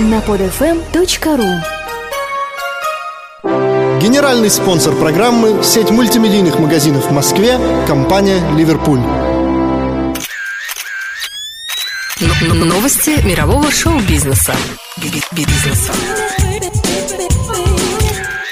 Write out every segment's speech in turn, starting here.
на podfm.ru Генеральный спонсор программы – сеть мультимедийных магазинов в Москве, компания «Ливерпуль». Новости мирового шоу-бизнеса. Бизнеса.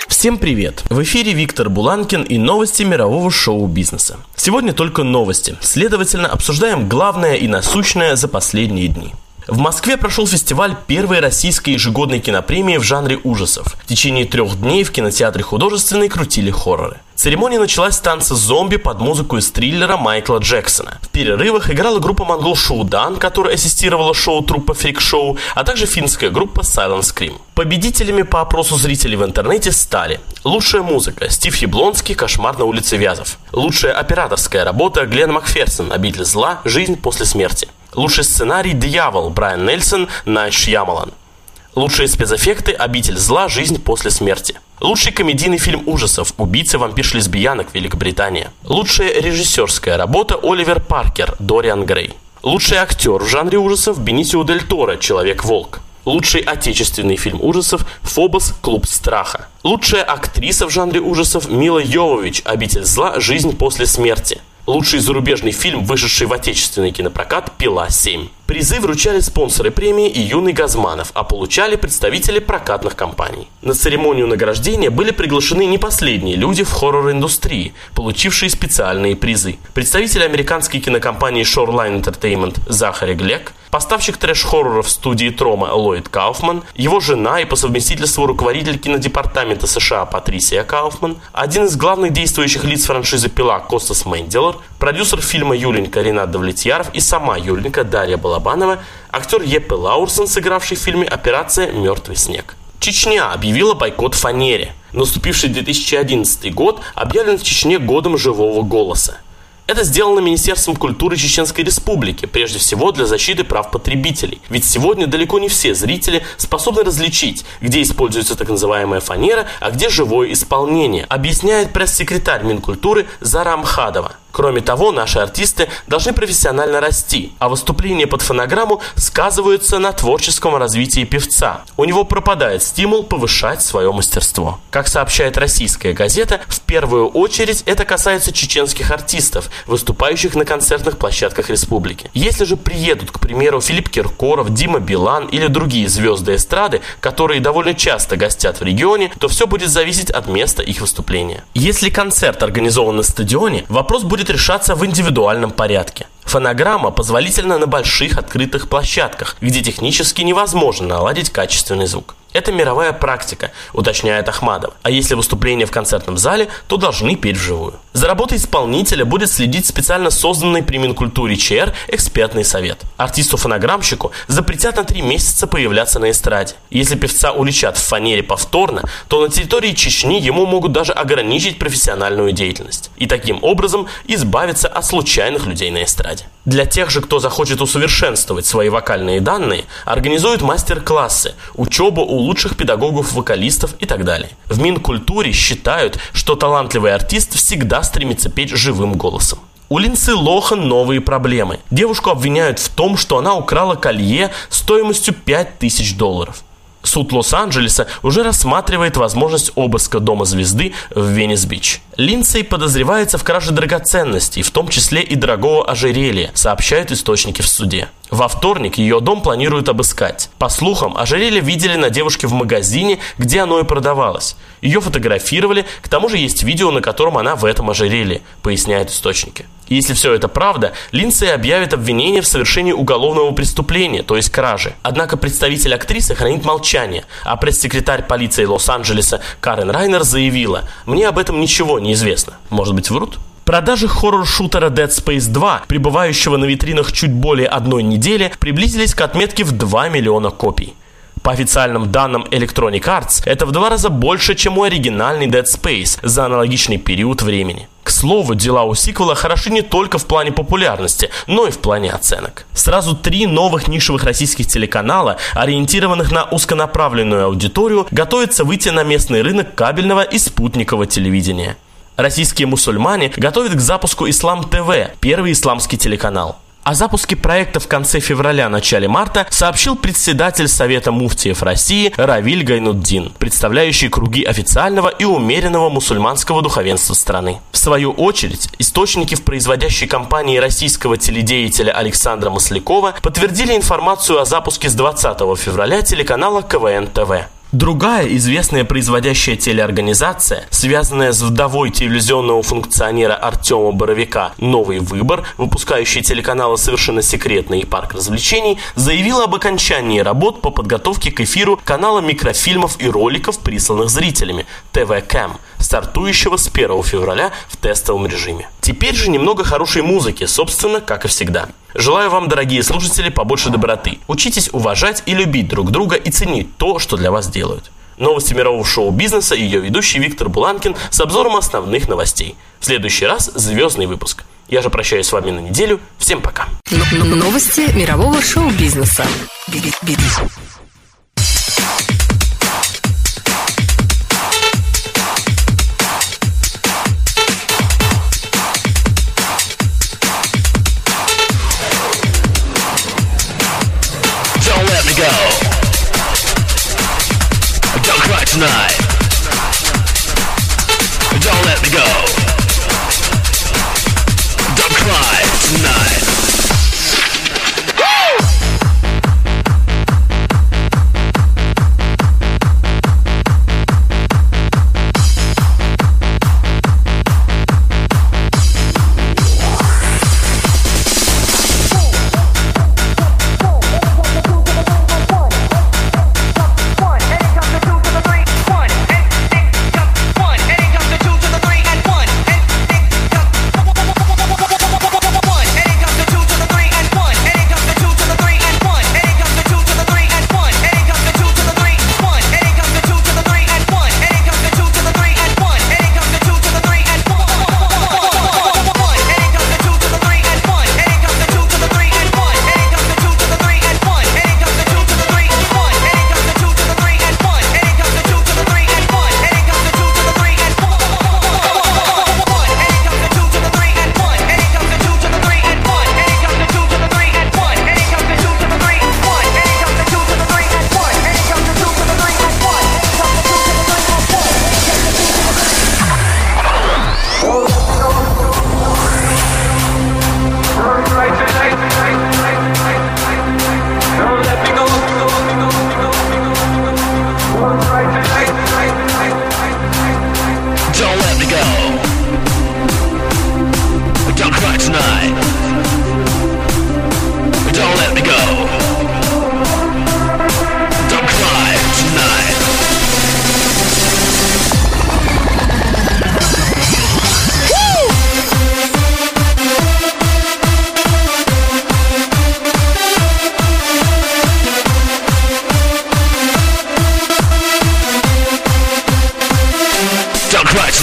Всем привет! В эфире Виктор Буланкин и новости мирового шоу-бизнеса. Сегодня только новости, следовательно, обсуждаем главное и насущное за последние дни. В Москве прошел фестиваль первой российской ежегодной кинопремии в жанре ужасов. В течение трех дней в кинотеатре художественной крутили хорроры. Церемония началась с танца зомби под музыку из триллера Майкла Джексона. В перерывах играла группа монгол Шоудан, которая ассистировала шоу труппа Фрик Шоу, а также финская группа Silent Scream. Победителями по опросу зрителей в интернете стали Лучшая музыка Стив Яблонский «Кошмар на улице Вязов». Лучшая операторская работа Глен Макферсон «Обитель зла. Жизнь после смерти». Лучший сценарий «Дьявол» Брайан Нельсон, Найт Шьямалан. Лучшие спецэффекты «Обитель зла. Жизнь после смерти». Лучший комедийный фильм ужасов «Убийцы вампирш-лесбиянок. Великобритания». Лучшая режиссерская работа Оливер Паркер Дориан Грей. Лучший актер в жанре ужасов Бенисио Дель Торо «Человек-волк». Лучший отечественный фильм ужасов «Фобос. Клуб страха». Лучшая актриса в жанре ужасов Мила Йовович «Обитель зла. Жизнь после смерти». Лучший зарубежный фильм, вышедший в отечественный кинопрокат «Пила 7». Призы вручали спонсоры премии и Юный Газманов, а получали представители прокатных компаний. На церемонию награждения были приглашены не последние люди в хоррор-индустрии, получившие специальные призы. Представитель американской кинокомпании Shoreline Entertainment Захари Глек, поставщик трэш-хорроров студии Трома Ллойд Кауфман, его жена и по совместительству руководитель кинодепартамента США Патрисия Кауфман, один из главных действующих лиц франшизы «Пила» Костас Менделор, продюсер фильма Юленька Ренат Давлетьяров и сама Юленька Дарья Балабанова, актер Еппе Лаурсон, сыгравший в фильме «Операция «Мертвый снег». Чечня объявила бойкот фанере. Наступивший 2011 год объявлен в Чечне годом живого голоса. Это сделано Министерством культуры Чеченской Республики, прежде всего для защиты прав потребителей. Ведь сегодня далеко не все зрители способны различить, где используется так называемая фанера, а где живое исполнение, объясняет пресс-секретарь Минкультуры Зара Амхадова. Кроме того, наши артисты должны профессионально расти, а выступление под фонограмму сказывается на творческом развитии певца. У него пропадает стимул повышать свое мастерство. Как сообщает российская газета, в первую очередь это касается чеченских артистов, выступающих на концертных площадках республики. Если же приедут, к примеру, Филипп Киркоров, Дима Билан или другие звезды эстрады, которые довольно часто гостят в регионе, то все будет зависеть от места их выступления. Если концерт организован на стадионе, вопрос будет будет решаться в индивидуальном порядке. Фонограмма позволительна на больших открытых площадках, где технически невозможно наладить качественный звук. Это мировая практика, уточняет Ахмадов. А если выступление в концертном зале, то должны петь вживую. За работой исполнителя будет следить специально созданный при Минкультуре ЧР экспертный совет. Артисту-фонограммщику запретят на три месяца появляться на эстраде. Если певца уличат в фанере повторно, то на территории Чечни ему могут даже ограничить профессиональную деятельность. И таким образом избавиться от случайных людей на эстраде. Для тех же, кто захочет усовершенствовать свои вокальные данные, организуют мастер-классы, учебу у лучших педагогов-вокалистов и так далее. В Минкультуре считают, что талантливый артист всегда стремится петь живым голосом. У Линдси Лохан новые проблемы. Девушку обвиняют в том, что она украла колье стоимостью 5000 долларов. Суд Лос-Анджелеса уже рассматривает возможность обыска дома звезды в Венес-Бич. Линдсей подозревается в краже драгоценностей, в том числе и дорогого ожерелья, сообщают источники в суде. Во вторник ее дом планируют обыскать. По слухам, ожерелье видели на девушке в магазине, где оно и продавалось. Ее фотографировали, к тому же есть видео, на котором она в этом ожерелье, поясняют источники. Если все это правда, Линдсей объявит обвинение в совершении уголовного преступления, то есть кражи. Однако представитель актрисы хранит молчание, а пресс-секретарь полиции Лос-Анджелеса Карен Райнер заявила, «Мне об этом ничего не известно». Может быть, врут? Продажи хоррор-шутера Dead Space 2, пребывающего на витринах чуть более одной недели, приблизились к отметке в 2 миллиона копий. По официальным данным Electronic Arts, это в два раза больше, чем у оригинальной Dead Space за аналогичный период времени. К слову, дела у сиквела хороши не только в плане популярности, но и в плане оценок. Сразу три новых нишевых российских телеканала, ориентированных на узконаправленную аудиторию, готовятся выйти на местный рынок кабельного и спутникового телевидения. Российские мусульмане готовят к запуску Ислам ТВ, первый исламский телеканал. О запуске проекта в конце февраля-начале марта сообщил председатель Совета муфтиев России Равиль Гайнуддин, представляющий круги официального и умеренного мусульманского духовенства страны. В свою очередь, источники в производящей компании российского теледеятеля Александра Маслякова подтвердили информацию о запуске с 20 февраля телеканала КВН ТВ. Другая известная производящая телеорганизация, связанная с вдовой телевизионного функционера Артема Боровика «Новый выбор», выпускающая телеканалы «Совершенно секретный» и «Парк развлечений», заявила об окончании работ по подготовке к эфиру канала микрофильмов и роликов, присланных зрителями ТВ Кэм, стартующего с 1 февраля в тестовом режиме. Теперь же немного хорошей музыки, собственно, как и всегда. Желаю вам, дорогие слушатели, побольше доброты. Учитесь уважать и любить друг друга и ценить то, что для вас делают. Новости мирового шоу-бизнеса и ее ведущий Виктор Буланкин с обзором основных новостей. В следующий раз звездный выпуск. Я же прощаюсь с вами на неделю. Всем пока. Новости мирового шоу-бизнеса.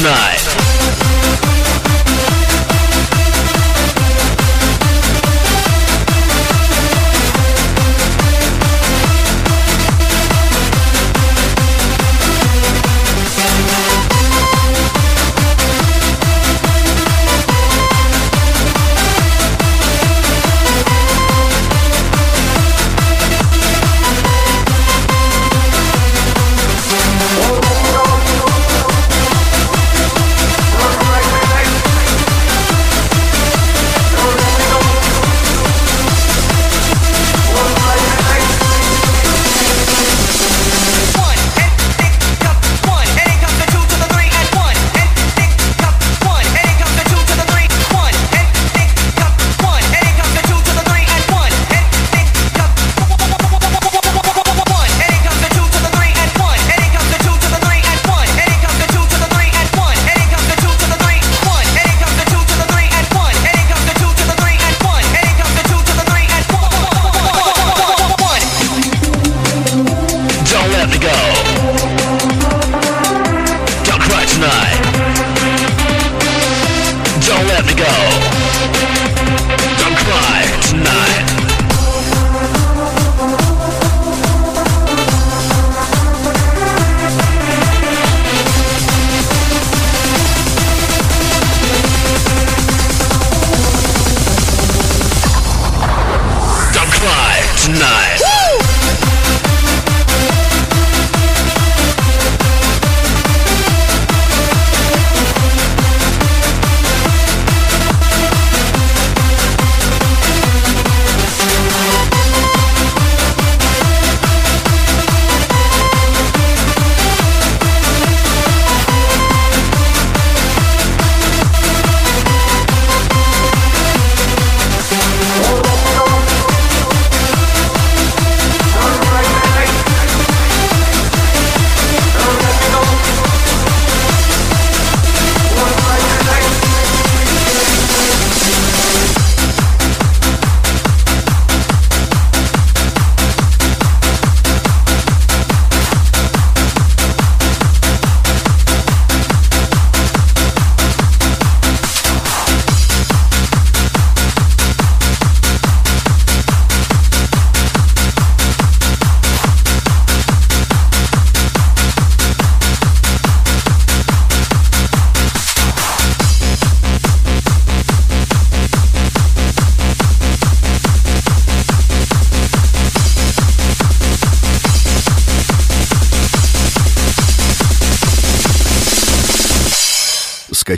night.